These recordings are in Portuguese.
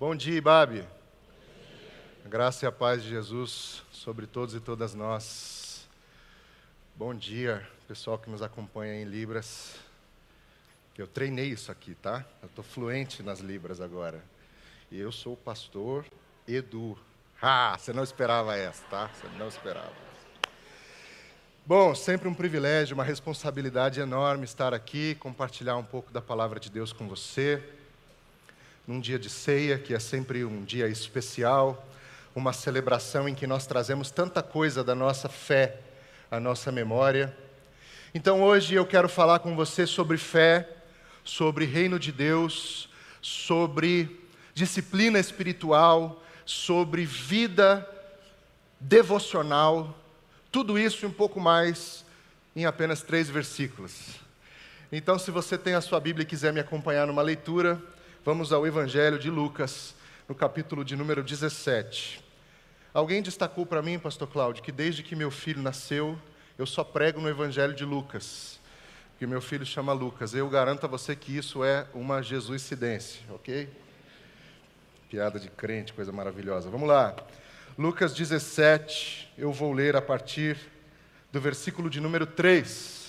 Bom dia, Ibabe. A graça e a paz de Jesus sobre todos e todas nós. Bom dia, pessoal que nos acompanha em Libras. Eu treinei isso aqui, tá? Eu estou fluente nas Libras agora. E eu sou o pastor Edu. Ah, você não esperava essa, tá? Você não esperava. Bom, sempre um privilégio, uma responsabilidade enorme estar aqui, compartilhar um pouco da palavra de Deus com você num dia de ceia, que é sempre um dia especial, uma celebração em que nós trazemos tanta coisa da nossa fé à nossa memória. Então hoje eu quero falar com você sobre fé, sobre reino de Deus, sobre disciplina espiritual, sobre vida devocional, tudo isso e um pouco mais em apenas três versículos. Então, se você tem a sua Bíblia e quiser me acompanhar numa leitura, Vamos ao Evangelho de Lucas, no capítulo de número 17. Alguém destacou para mim, Pastor Cláudio, que desde que meu filho nasceu, eu só prego no Evangelho de Lucas, que meu filho chama Lucas. Eu garanto a você que isso é uma jesuicidência, ok? Piada de crente, coisa maravilhosa. Vamos lá. Lucas 17, eu vou ler a partir do versículo de número 3.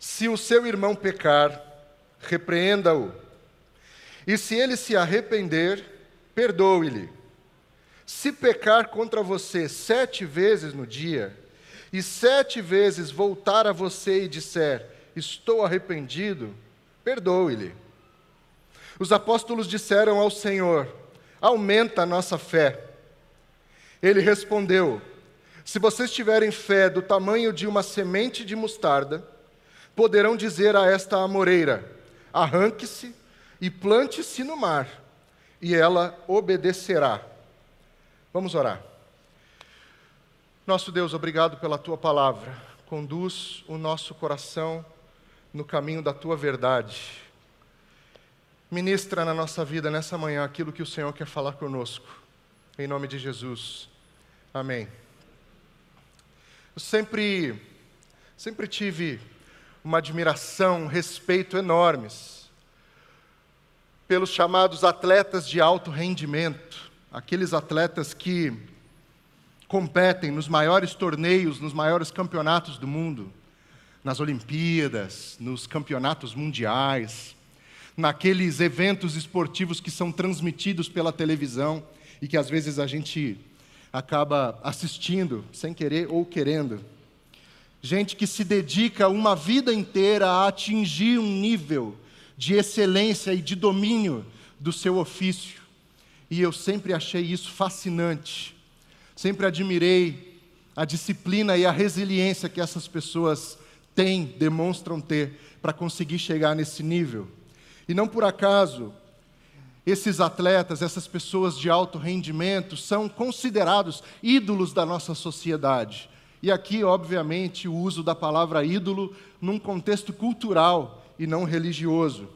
Se o seu irmão pecar, repreenda-o. E se ele se arrepender, perdoe-lhe. Se pecar contra você sete vezes no dia, e sete vezes voltar a você e disser: Estou arrependido, perdoe-lhe. Os apóstolos disseram ao Senhor: Aumenta a nossa fé. Ele respondeu: Se vocês tiverem fé do tamanho de uma semente de mostarda, poderão dizer a esta amoreira: arranque-se e plante-se no mar, e ela obedecerá. Vamos orar. Nosso Deus, obrigado pela tua palavra. Conduz o nosso coração no caminho da tua verdade. Ministra na nossa vida nessa manhã aquilo que o Senhor quer falar conosco. Em nome de Jesus. Amém. Eu sempre, sempre tive uma admiração, um respeito enormes pelos chamados atletas de alto rendimento, aqueles atletas que competem nos maiores torneios, nos maiores campeonatos do mundo, nas Olimpíadas, nos campeonatos mundiais, naqueles eventos esportivos que são transmitidos pela televisão e que às vezes a gente acaba assistindo sem querer ou querendo gente que se dedica uma vida inteira a atingir um nível de excelência e de domínio do seu ofício. E eu sempre achei isso fascinante. Sempre admirei a disciplina e a resiliência que essas pessoas têm, demonstram ter, para conseguir chegar nesse nível. E não por acaso, esses atletas, essas pessoas de alto rendimento, são considerados ídolos da nossa sociedade. E aqui, obviamente, o uso da palavra ídolo num contexto cultural e não religioso.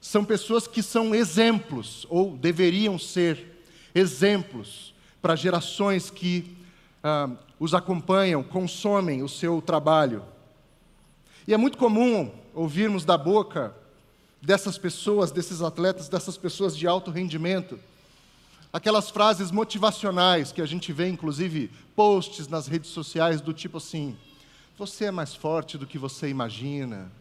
São pessoas que são exemplos, ou deveriam ser exemplos, para gerações que ah, os acompanham, consomem o seu trabalho. E é muito comum ouvirmos da boca dessas pessoas, desses atletas, dessas pessoas de alto rendimento, aquelas frases motivacionais que a gente vê, inclusive, posts nas redes sociais do tipo assim: você é mais forte do que você imagina,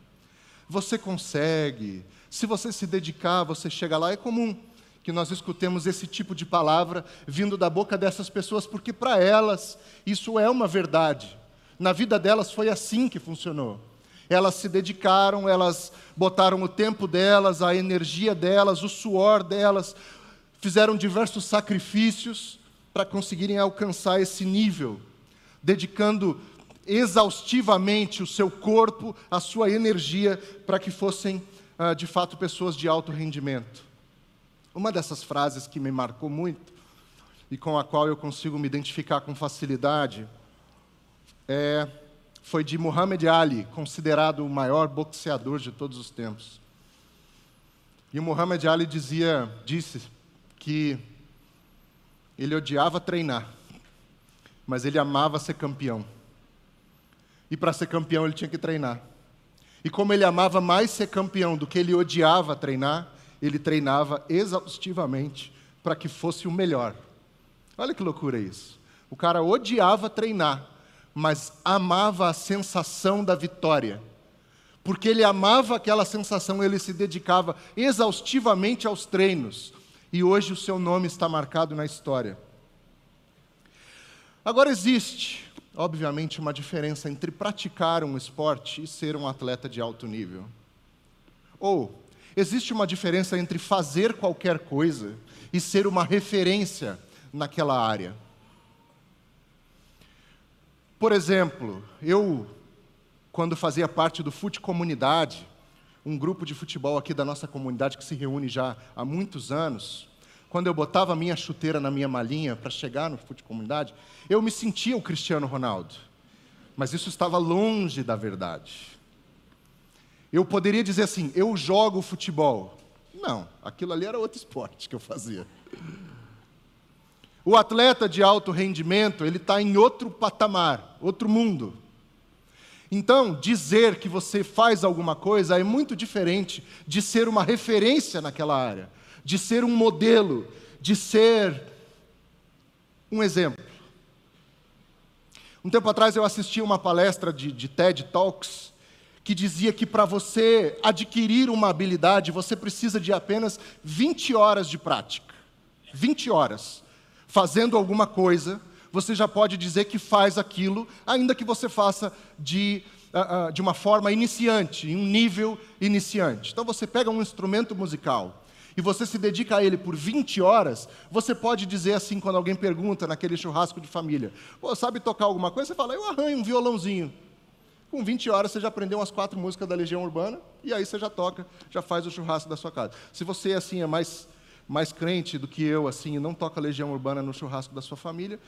você consegue, se você se dedicar, você chega lá. É comum que nós escutemos esse tipo de palavra vindo da boca dessas pessoas, porque para elas isso é uma verdade. Na vida delas foi assim que funcionou. Elas se dedicaram, elas botaram o tempo delas, a energia delas, o suor delas, fizeram diversos sacrifícios para conseguirem alcançar esse nível, dedicando exaustivamente o seu corpo, a sua energia, para que fossem ah, de fato pessoas de alto rendimento. Uma dessas frases que me marcou muito e com a qual eu consigo me identificar com facilidade é, foi de Muhammad Ali, considerado o maior boxeador de todos os tempos. E o Muhammad Ali dizia, disse que ele odiava treinar, mas ele amava ser campeão. E para ser campeão ele tinha que treinar. E como ele amava mais ser campeão do que ele odiava treinar, ele treinava exaustivamente para que fosse o melhor. Olha que loucura isso. O cara odiava treinar, mas amava a sensação da vitória. Porque ele amava aquela sensação, ele se dedicava exaustivamente aos treinos. E hoje o seu nome está marcado na história. Agora existe, obviamente, uma diferença entre praticar um esporte e ser um atleta de alto nível. Ou existe uma diferença entre fazer qualquer coisa e ser uma referência naquela área. Por exemplo, eu, quando fazia parte do Fute Comunidade, um grupo de futebol aqui da nossa comunidade que se reúne já há muitos anos, quando eu botava a minha chuteira na minha malinha para chegar no Fute Comunidade, eu me sentia o Cristiano Ronaldo. Mas isso estava longe da verdade. Eu poderia dizer assim: eu jogo futebol. Não, aquilo ali era outro esporte que eu fazia. O atleta de alto rendimento, ele está em outro patamar, outro mundo. Então, dizer que você faz alguma coisa é muito diferente de ser uma referência naquela área, de ser um modelo, de ser um exemplo. Um tempo atrás eu assisti uma palestra de, de TED Talks que dizia que para você adquirir uma habilidade, você precisa de apenas 20 horas de prática. 20 horas. Fazendo alguma coisa, você já pode dizer que faz aquilo, ainda que você faça de, uh, uh, de uma forma iniciante, em um nível iniciante. Então você pega um instrumento musical e você se dedica a ele por 20 horas, você pode dizer assim quando alguém pergunta naquele churrasco de família: Pô, sabe tocar alguma coisa? Você fala, eu arranho um violãozinho. Com 20 horas você já aprendeu umas quatro músicas da Legião Urbana e aí você já toca, já faz o churrasco da sua casa. Se você assim é mais mais crente do que eu assim e não toca Legião Urbana no churrasco da sua família,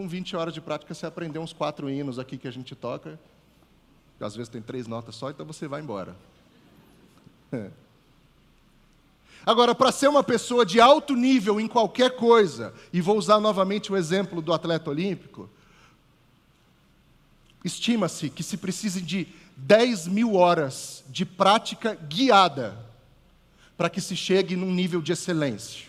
com 20 horas de prática você aprendeu uns quatro hinos aqui que a gente toca. Às vezes tem três notas só, então você vai embora. É. Agora, para ser uma pessoa de alto nível em qualquer coisa, e vou usar novamente o exemplo do atleta olímpico, Estima-se que se precise de 10 mil horas de prática guiada para que se chegue num nível de excelência.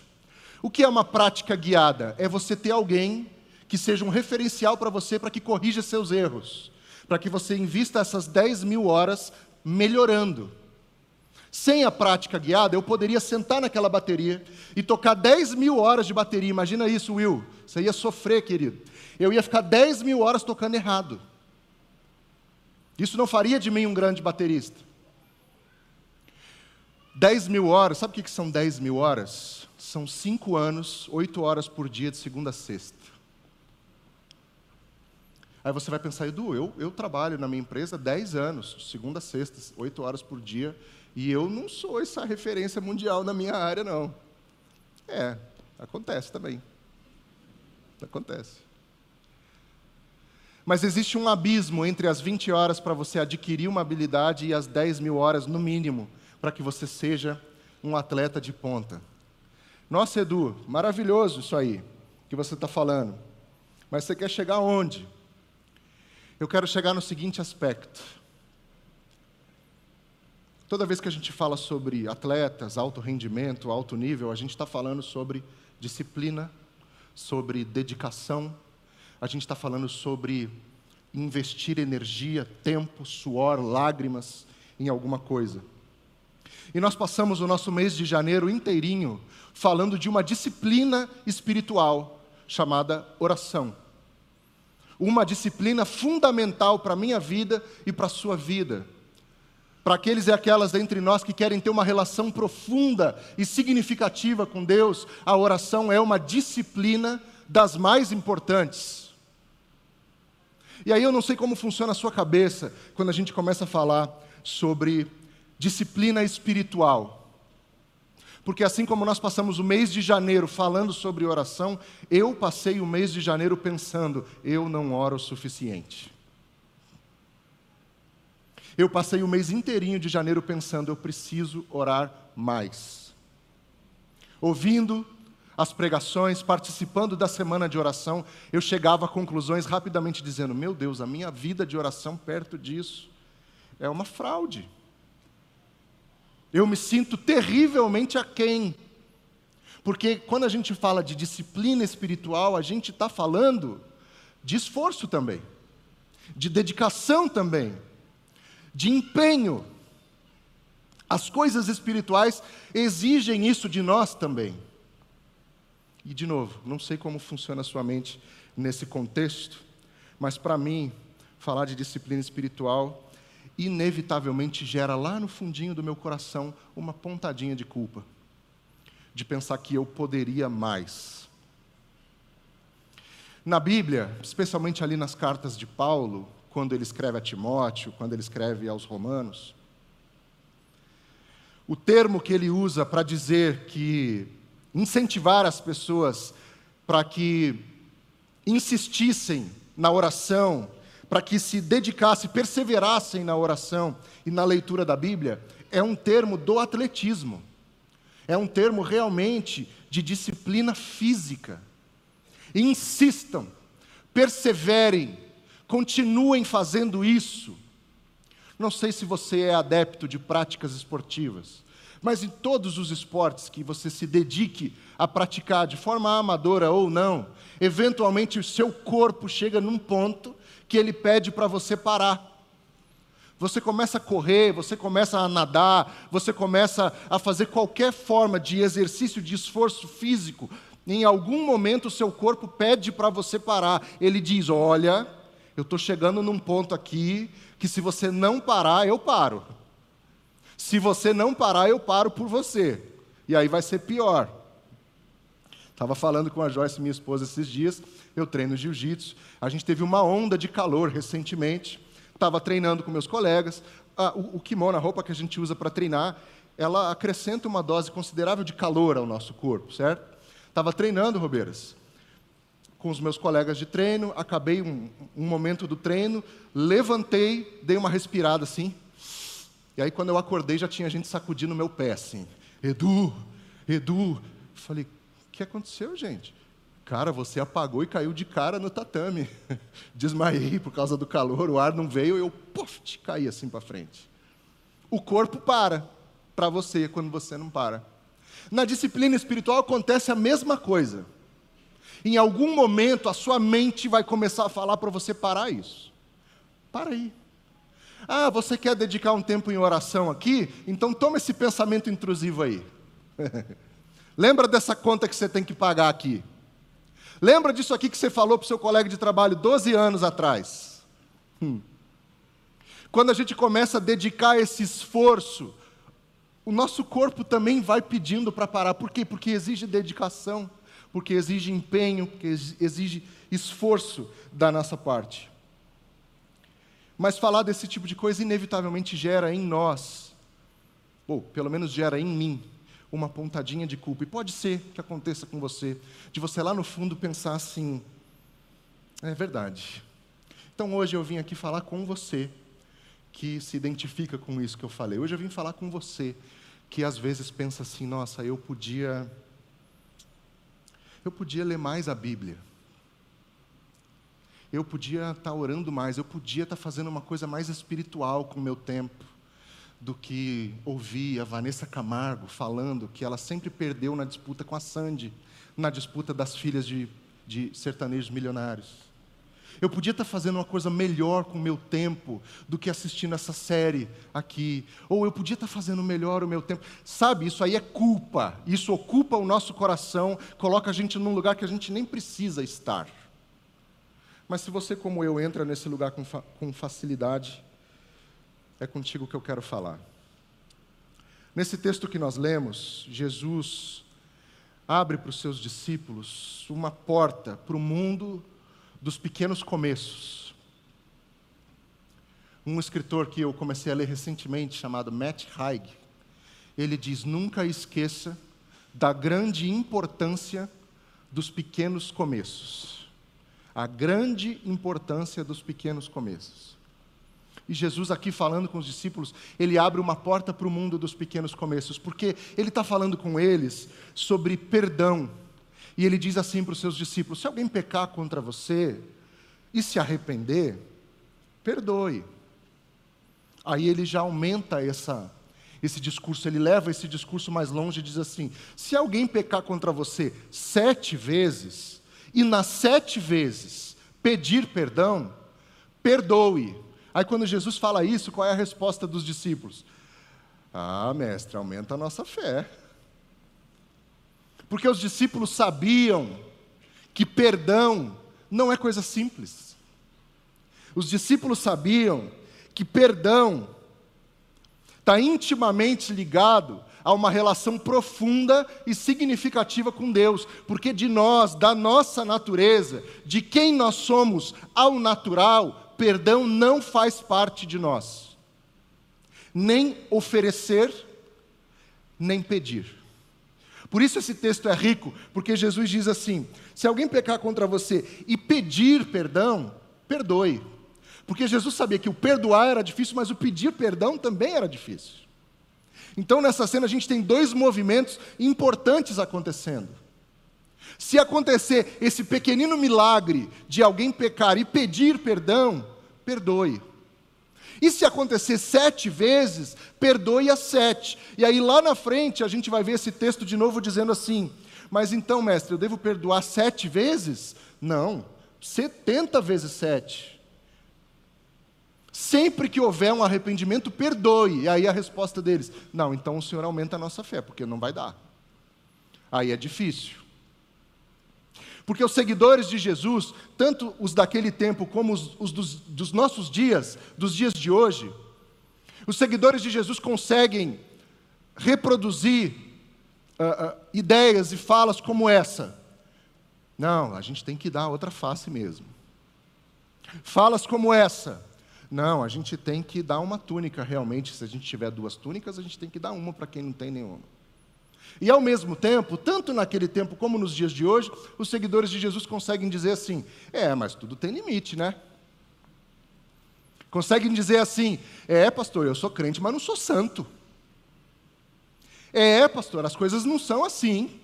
O que é uma prática guiada? É você ter alguém que seja um referencial para você para que corrija seus erros, para que você invista essas 10 mil horas melhorando. Sem a prática guiada, eu poderia sentar naquela bateria e tocar 10 mil horas de bateria. Imagina isso, Will. Você ia sofrer, querido. Eu ia ficar 10 mil horas tocando errado. Isso não faria de mim um grande baterista. 10 mil horas, sabe o que são 10 mil horas? São cinco anos, oito horas por dia, de segunda a sexta. Aí você vai pensar, Edu, eu, eu trabalho na minha empresa 10 anos, segunda a sexta, oito horas por dia, e eu não sou essa referência mundial na minha área, não. É, acontece também. Acontece. Mas existe um abismo entre as 20 horas para você adquirir uma habilidade e as 10 mil horas, no mínimo, para que você seja um atleta de ponta. Nossa, Edu, maravilhoso isso aí que você está falando. Mas você quer chegar onde? Eu quero chegar no seguinte aspecto. Toda vez que a gente fala sobre atletas, alto rendimento, alto nível, a gente está falando sobre disciplina, sobre dedicação, a gente está falando sobre investir energia, tempo, suor, lágrimas em alguma coisa. E nós passamos o nosso mês de janeiro inteirinho falando de uma disciplina espiritual chamada oração. Uma disciplina fundamental para a minha vida e para a sua vida. Para aqueles e aquelas dentre nós que querem ter uma relação profunda e significativa com Deus, a oração é uma disciplina das mais importantes. E aí eu não sei como funciona a sua cabeça quando a gente começa a falar sobre disciplina espiritual. Porque assim como nós passamos o mês de janeiro falando sobre oração, eu passei o mês de janeiro pensando, eu não oro o suficiente. Eu passei o mês inteirinho de janeiro pensando, eu preciso orar mais. Ouvindo as pregações, participando da semana de oração, eu chegava a conclusões rapidamente dizendo: Meu Deus, a minha vida de oração perto disso é uma fraude. Eu me sinto terrivelmente aquém. Porque quando a gente fala de disciplina espiritual, a gente está falando de esforço também, de dedicação também, de empenho. As coisas espirituais exigem isso de nós também. E, de novo, não sei como funciona a sua mente nesse contexto, mas para mim, falar de disciplina espiritual inevitavelmente gera lá no fundinho do meu coração uma pontadinha de culpa, de pensar que eu poderia mais. Na Bíblia, especialmente ali nas cartas de Paulo, quando ele escreve a Timóteo, quando ele escreve aos Romanos, o termo que ele usa para dizer que incentivar as pessoas para que insistissem na oração, para que se dedicassem, perseverassem na oração e na leitura da Bíblia, é um termo do atletismo. É um termo realmente de disciplina física. Insistam, perseverem, continuem fazendo isso. Não sei se você é adepto de práticas esportivas, mas em todos os esportes que você se dedique a praticar de forma amadora ou não, eventualmente o seu corpo chega num ponto que ele pede para você parar. Você começa a correr, você começa a nadar, você começa a fazer qualquer forma de exercício de esforço físico. Em algum momento o seu corpo pede para você parar. Ele diz: Olha, eu estou chegando num ponto aqui que se você não parar, eu paro. Se você não parar, eu paro por você. E aí vai ser pior. Estava falando com a Joyce, minha esposa, esses dias. Eu treino jiu-jitsu. A gente teve uma onda de calor recentemente. Estava treinando com meus colegas. O, o kimono, a roupa que a gente usa para treinar, ela acrescenta uma dose considerável de calor ao nosso corpo, certo? Estava treinando, Robeiras, com os meus colegas de treino. Acabei um, um momento do treino, levantei, dei uma respirada assim. E aí, quando eu acordei, já tinha gente sacudindo meu pé assim. Edu, Edu. Falei, que aconteceu, gente? Cara, você apagou e caiu de cara no tatame. Desmaiei por causa do calor, o ar não veio, eu puff, caí assim para frente. O corpo para para você quando você não para. Na disciplina espiritual acontece a mesma coisa. Em algum momento a sua mente vai começar a falar para você parar isso. Para aí. Ah, você quer dedicar um tempo em oração aqui? Então toma esse pensamento intrusivo aí. Lembra dessa conta que você tem que pagar aqui? Lembra disso aqui que você falou para o seu colega de trabalho 12 anos atrás? Hum. Quando a gente começa a dedicar esse esforço, o nosso corpo também vai pedindo para parar. Por quê? Porque exige dedicação, porque exige empenho, porque exige esforço da nossa parte. Mas falar desse tipo de coisa inevitavelmente gera em nós, ou pelo menos gera em mim, uma pontadinha de culpa. E pode ser que aconteça com você, de você lá no fundo pensar assim: é verdade. Então hoje eu vim aqui falar com você que se identifica com isso que eu falei. Hoje eu vim falar com você que às vezes pensa assim: nossa, eu podia. Eu podia ler mais a Bíblia. Eu podia estar orando mais, eu podia estar fazendo uma coisa mais espiritual com o meu tempo do que ouvir a Vanessa Camargo falando que ela sempre perdeu na disputa com a Sandy, na disputa das filhas de, de sertanejos milionários. Eu podia estar fazendo uma coisa melhor com o meu tempo do que assistindo essa série aqui. Ou eu podia estar fazendo melhor o meu tempo. Sabe, isso aí é culpa. Isso ocupa o nosso coração, coloca a gente num lugar que a gente nem precisa estar. Mas se você, como eu, entra nesse lugar com, fa com facilidade, é contigo que eu quero falar. Nesse texto que nós lemos, Jesus abre para os seus discípulos uma porta para o mundo dos pequenos começos. Um escritor que eu comecei a ler recentemente, chamado Matt Haig, ele diz: Nunca esqueça da grande importância dos pequenos começos. A grande importância dos pequenos começos. E Jesus, aqui falando com os discípulos, ele abre uma porta para o mundo dos pequenos começos, porque ele está falando com eles sobre perdão. E ele diz assim para os seus discípulos: se alguém pecar contra você e se arrepender, perdoe. Aí ele já aumenta essa, esse discurso, ele leva esse discurso mais longe e diz assim: se alguém pecar contra você sete vezes, e nas sete vezes pedir perdão, perdoe. Aí quando Jesus fala isso, qual é a resposta dos discípulos? Ah, mestre, aumenta a nossa fé. Porque os discípulos sabiam que perdão não é coisa simples. Os discípulos sabiam que perdão está intimamente ligado a uma relação profunda e significativa com Deus, porque de nós, da nossa natureza, de quem nós somos ao natural, perdão não faz parte de nós. Nem oferecer, nem pedir. Por isso esse texto é rico, porque Jesus diz assim: se alguém pecar contra você e pedir perdão, perdoe. Porque Jesus sabia que o perdoar era difícil, mas o pedir perdão também era difícil. Então, nessa cena, a gente tem dois movimentos importantes acontecendo. Se acontecer esse pequenino milagre de alguém pecar e pedir perdão, perdoe. E se acontecer sete vezes, perdoe a sete. E aí lá na frente a gente vai ver esse texto de novo dizendo assim: Mas então, mestre, eu devo perdoar sete vezes? Não, setenta vezes sete. Sempre que houver um arrependimento, perdoe. E aí a resposta deles: Não, então o Senhor aumenta a nossa fé, porque não vai dar. Aí é difícil. Porque os seguidores de Jesus, tanto os daquele tempo como os, os dos, dos, nossos dias, dos dias de hoje, os seguidores de Jesus conseguem reproduzir uh, uh, ideias e falas como essa. Não, a gente tem que dar outra face mesmo. Falas como essa. Não, a gente tem que dar uma túnica realmente. Se a gente tiver duas túnicas, a gente tem que dar uma para quem não tem nenhuma. E ao mesmo tempo, tanto naquele tempo como nos dias de hoje, os seguidores de Jesus conseguem dizer assim: é, mas tudo tem limite, né? Conseguem dizer assim: é, pastor, eu sou crente, mas não sou santo. É, pastor, as coisas não são assim.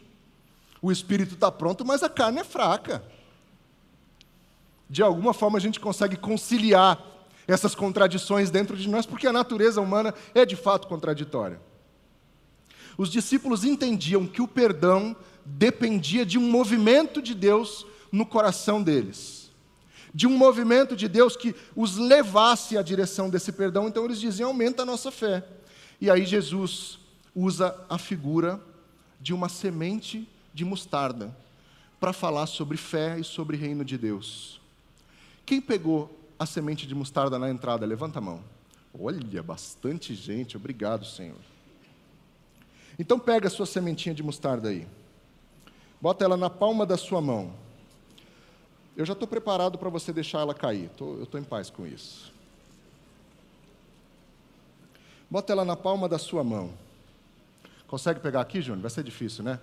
O espírito está pronto, mas a carne é fraca. De alguma forma a gente consegue conciliar essas contradições dentro de nós, porque a natureza humana é de fato contraditória. Os discípulos entendiam que o perdão dependia de um movimento de Deus no coração deles, de um movimento de Deus que os levasse à direção desse perdão, então eles diziam: aumenta a nossa fé. E aí Jesus usa a figura de uma semente de mostarda para falar sobre fé e sobre reino de Deus. Quem pegou a semente de mostarda na entrada? Levanta a mão. Olha, bastante gente, obrigado, Senhor. Então pega a sua sementinha de mostarda aí. Bota ela na palma da sua mão. Eu já estou preparado para você deixar ela cair. Tô, eu estou em paz com isso. Bota ela na palma da sua mão. Consegue pegar aqui, Júnior? Vai ser difícil, né?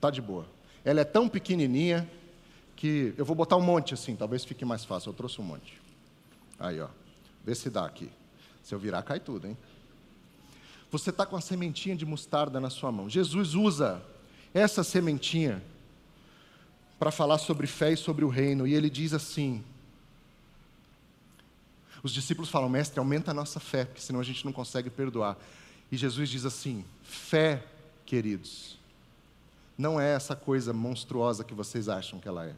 Tá de boa. Ela é tão pequenininha que eu vou botar um monte assim, talvez fique mais fácil. Eu trouxe um monte. Aí, ó. Vê se dá aqui. Se eu virar, cai tudo, hein? Você está com a sementinha de mostarda na sua mão. Jesus usa essa sementinha para falar sobre fé e sobre o reino. E ele diz assim: os discípulos falam, mestre, aumenta a nossa fé, porque senão a gente não consegue perdoar. E Jesus diz assim: fé, queridos, não é essa coisa monstruosa que vocês acham que ela é.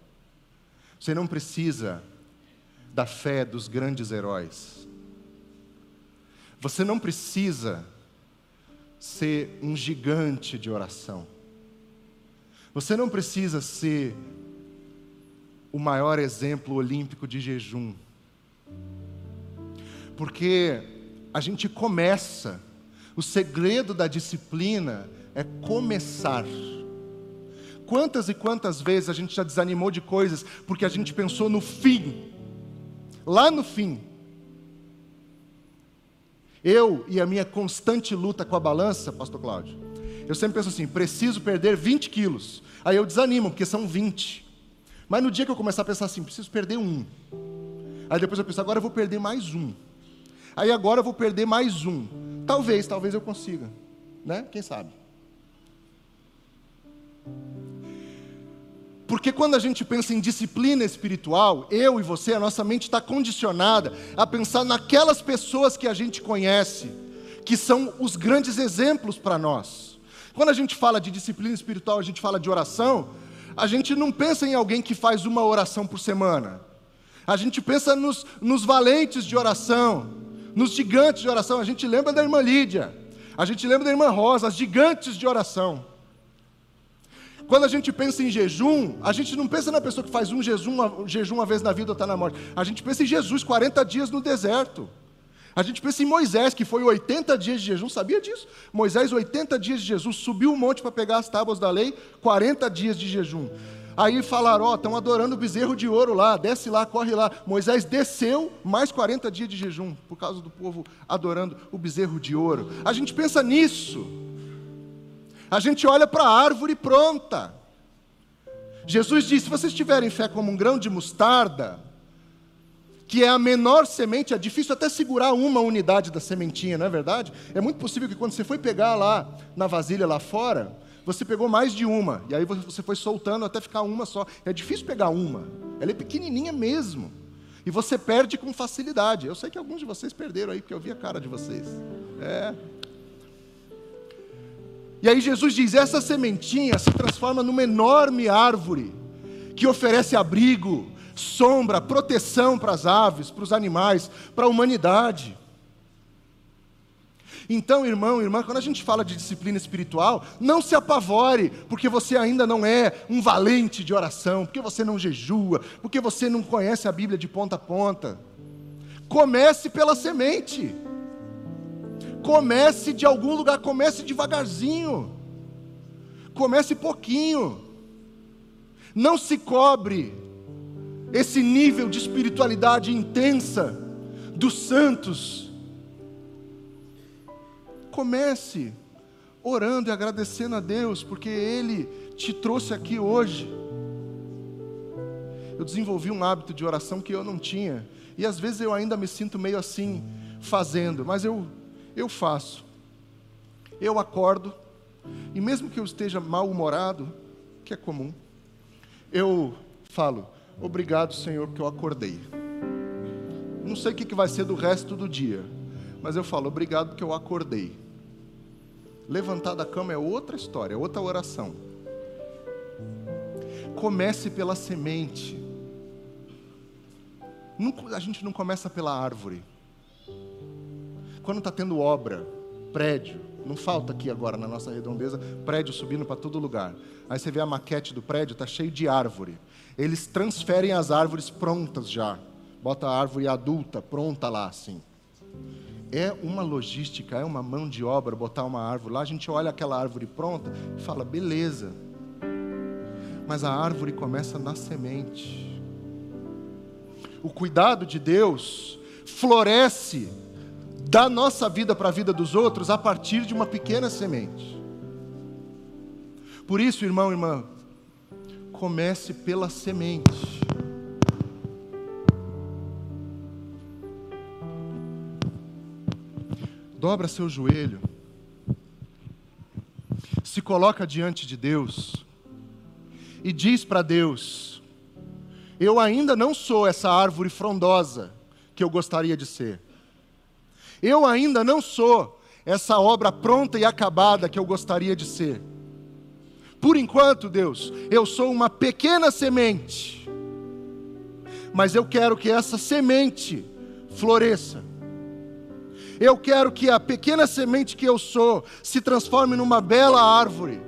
Você não precisa da fé dos grandes heróis. Você não precisa ser um gigante de oração. Você não precisa ser o maior exemplo olímpico de jejum. Porque a gente começa, o segredo da disciplina é começar. Quantas e quantas vezes a gente já desanimou de coisas porque a gente pensou no fim lá no fim, eu e a minha constante luta com a balança, Pastor Cláudio, eu sempre penso assim: preciso perder 20 quilos. Aí eu desanimo, porque são 20. Mas no dia que eu começar a pensar assim, preciso perder um. Aí depois eu penso, agora eu vou perder mais um. Aí agora eu vou perder mais um. Talvez, talvez eu consiga. Né? Quem sabe? Porque quando a gente pensa em disciplina espiritual, eu e você, a nossa mente está condicionada a pensar naquelas pessoas que a gente conhece, que são os grandes exemplos para nós. Quando a gente fala de disciplina espiritual, a gente fala de oração, a gente não pensa em alguém que faz uma oração por semana. A gente pensa nos, nos valentes de oração, nos gigantes de oração. A gente lembra da irmã Lídia, a gente lembra da irmã Rosa, as gigantes de oração. Quando a gente pensa em jejum, a gente não pensa na pessoa que faz um jejum, um jejum uma vez na vida ou está na morte. A gente pensa em Jesus, 40 dias no deserto. A gente pensa em Moisés, que foi 80 dias de jejum, sabia disso? Moisés, 80 dias de jejum, subiu o monte para pegar as tábuas da lei, 40 dias de jejum. Aí falaram, ó, oh, estão adorando o bezerro de ouro lá, desce lá, corre lá. Moisés desceu, mais 40 dias de jejum, por causa do povo adorando o bezerro de ouro. A gente pensa nisso. A gente olha para a árvore pronta. Jesus disse: se vocês tiverem fé como um grão de mostarda, que é a menor semente, é difícil até segurar uma unidade da sementinha, não é verdade? É muito possível que quando você foi pegar lá na vasilha lá fora, você pegou mais de uma, e aí você foi soltando até ficar uma só. É difícil pegar uma, ela é pequenininha mesmo. E você perde com facilidade. Eu sei que alguns de vocês perderam aí, porque eu vi a cara de vocês. É. E aí Jesus diz: essa sementinha se transforma numa enorme árvore que oferece abrigo, sombra, proteção para as aves, para os animais, para a humanidade. Então, irmão, irmã, quando a gente fala de disciplina espiritual, não se apavore, porque você ainda não é um valente de oração, porque você não jejua, porque você não conhece a Bíblia de ponta a ponta. Comece pela semente. Comece de algum lugar, comece devagarzinho. Comece pouquinho. Não se cobre esse nível de espiritualidade intensa dos santos. Comece orando e agradecendo a Deus, porque Ele te trouxe aqui hoje. Eu desenvolvi um hábito de oração que eu não tinha, e às vezes eu ainda me sinto meio assim, fazendo, mas eu, eu faço. Eu acordo, e mesmo que eu esteja mal-humorado, que é comum, eu falo: Obrigado, Senhor, porque eu acordei. Não sei o que vai ser do resto do dia, mas eu falo, obrigado porque eu acordei. Levantar da cama é outra história, outra oração. Comece pela semente. a gente não começa pela árvore. Quando está tendo obra, prédio, não falta aqui agora na nossa redondeza prédio subindo para todo lugar. Aí você vê a maquete do prédio, está cheio de árvore eles transferem as árvores prontas já. Bota a árvore adulta pronta lá, assim. É uma logística, é uma mão de obra botar uma árvore lá. A gente olha aquela árvore pronta e fala, beleza. Mas a árvore começa na semente. O cuidado de Deus floresce da nossa vida para a vida dos outros a partir de uma pequena semente. Por isso, irmão, irmã, comece pela semente. Dobra seu joelho. Se coloca diante de Deus e diz para Deus: Eu ainda não sou essa árvore frondosa que eu gostaria de ser. Eu ainda não sou essa obra pronta e acabada que eu gostaria de ser. Por enquanto, Deus, eu sou uma pequena semente, mas eu quero que essa semente floresça. Eu quero que a pequena semente que eu sou se transforme numa bela árvore,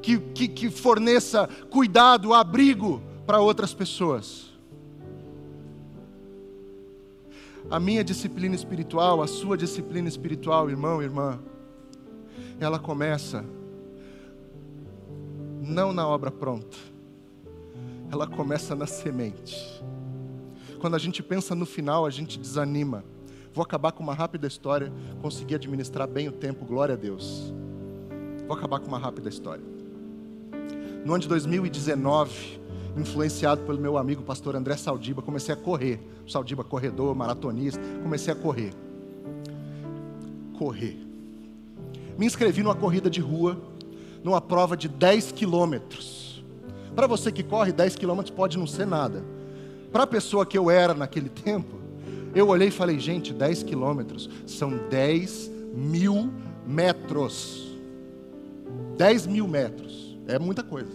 que, que, que forneça cuidado, abrigo para outras pessoas. A minha disciplina espiritual, a sua disciplina espiritual, irmão, irmã, ela começa não na obra pronta. Ela começa na semente. Quando a gente pensa no final, a gente desanima. Vou acabar com uma rápida história, consegui administrar bem o tempo, glória a Deus. Vou acabar com uma rápida história. No ano de 2019, influenciado pelo meu amigo pastor André Saldiba, comecei a correr. Saldiba, corredor, maratonista, comecei a correr. Correr. Me inscrevi numa corrida de rua numa prova de 10 quilômetros. Para você que corre, 10 quilômetros pode não ser nada. Para a pessoa que eu era naquele tempo, eu olhei e falei, gente, 10 quilômetros são 10 mil metros. 10 mil metros. É muita coisa.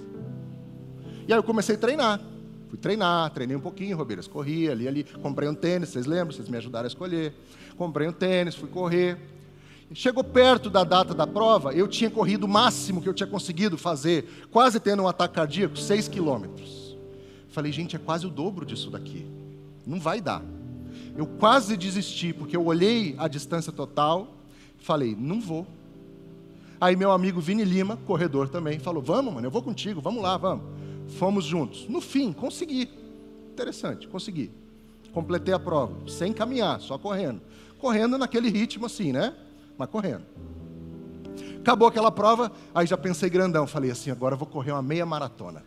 E aí eu comecei a treinar. Fui treinar, treinei um pouquinho, Robeiras, corri ali, ali. Comprei um tênis, vocês lembram? Vocês me ajudaram a escolher. Comprei um tênis, fui correr. Chegou perto da data da prova, eu tinha corrido o máximo que eu tinha conseguido fazer, quase tendo um ataque cardíaco, 6 quilômetros. Falei, gente, é quase o dobro disso daqui. Não vai dar. Eu quase desisti, porque eu olhei a distância total, falei, não vou. Aí meu amigo Vini Lima, corredor também, falou: Vamos, mano, eu vou contigo, vamos lá, vamos. Fomos juntos. No fim, consegui. Interessante, consegui. Completei a prova, sem caminhar, só correndo. Correndo naquele ritmo assim, né? Mas correndo. Acabou aquela prova, aí já pensei grandão. Falei assim: agora eu vou correr uma meia maratona.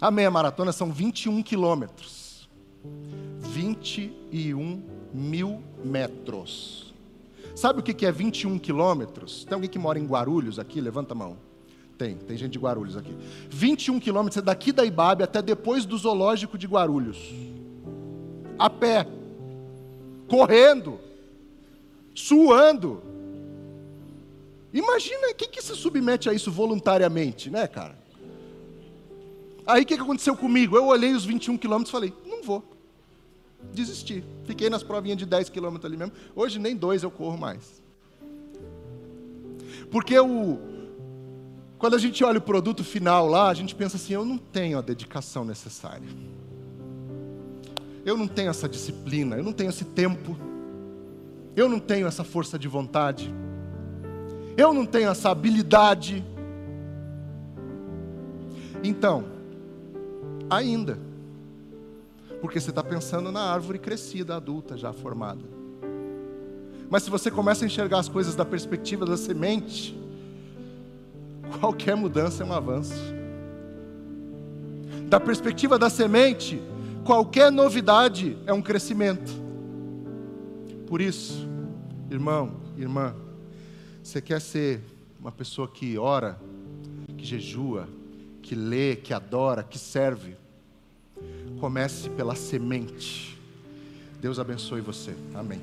A meia maratona são 21 quilômetros. 21 mil metros. Sabe o que é 21 quilômetros? Tem alguém que mora em Guarulhos aqui? Levanta a mão. Tem, tem gente de Guarulhos aqui. 21 quilômetros é daqui da Ibabe até depois do zoológico de Guarulhos. A pé. Correndo. Suando. Imagina quem que se submete a isso voluntariamente, né, cara? Aí o que, que aconteceu comigo? Eu olhei os 21 quilômetros e falei, não vou desisti. Fiquei nas provinhas de 10 quilômetros ali mesmo. Hoje nem dois eu corro mais. Porque o, quando a gente olha o produto final lá, a gente pensa assim: eu não tenho a dedicação necessária. Eu não tenho essa disciplina, eu não tenho esse tempo. Eu não tenho essa força de vontade. Eu não tenho essa habilidade. Então, ainda porque você está pensando na árvore crescida, adulta, já formada. Mas se você começa a enxergar as coisas da perspectiva da semente, qualquer mudança é um avanço. Da perspectiva da semente, qualquer novidade é um crescimento. Por isso, irmão, irmã, você quer ser uma pessoa que ora, que jejua, que lê, que adora, que serve, Comece pela semente. Deus abençoe você. Amém.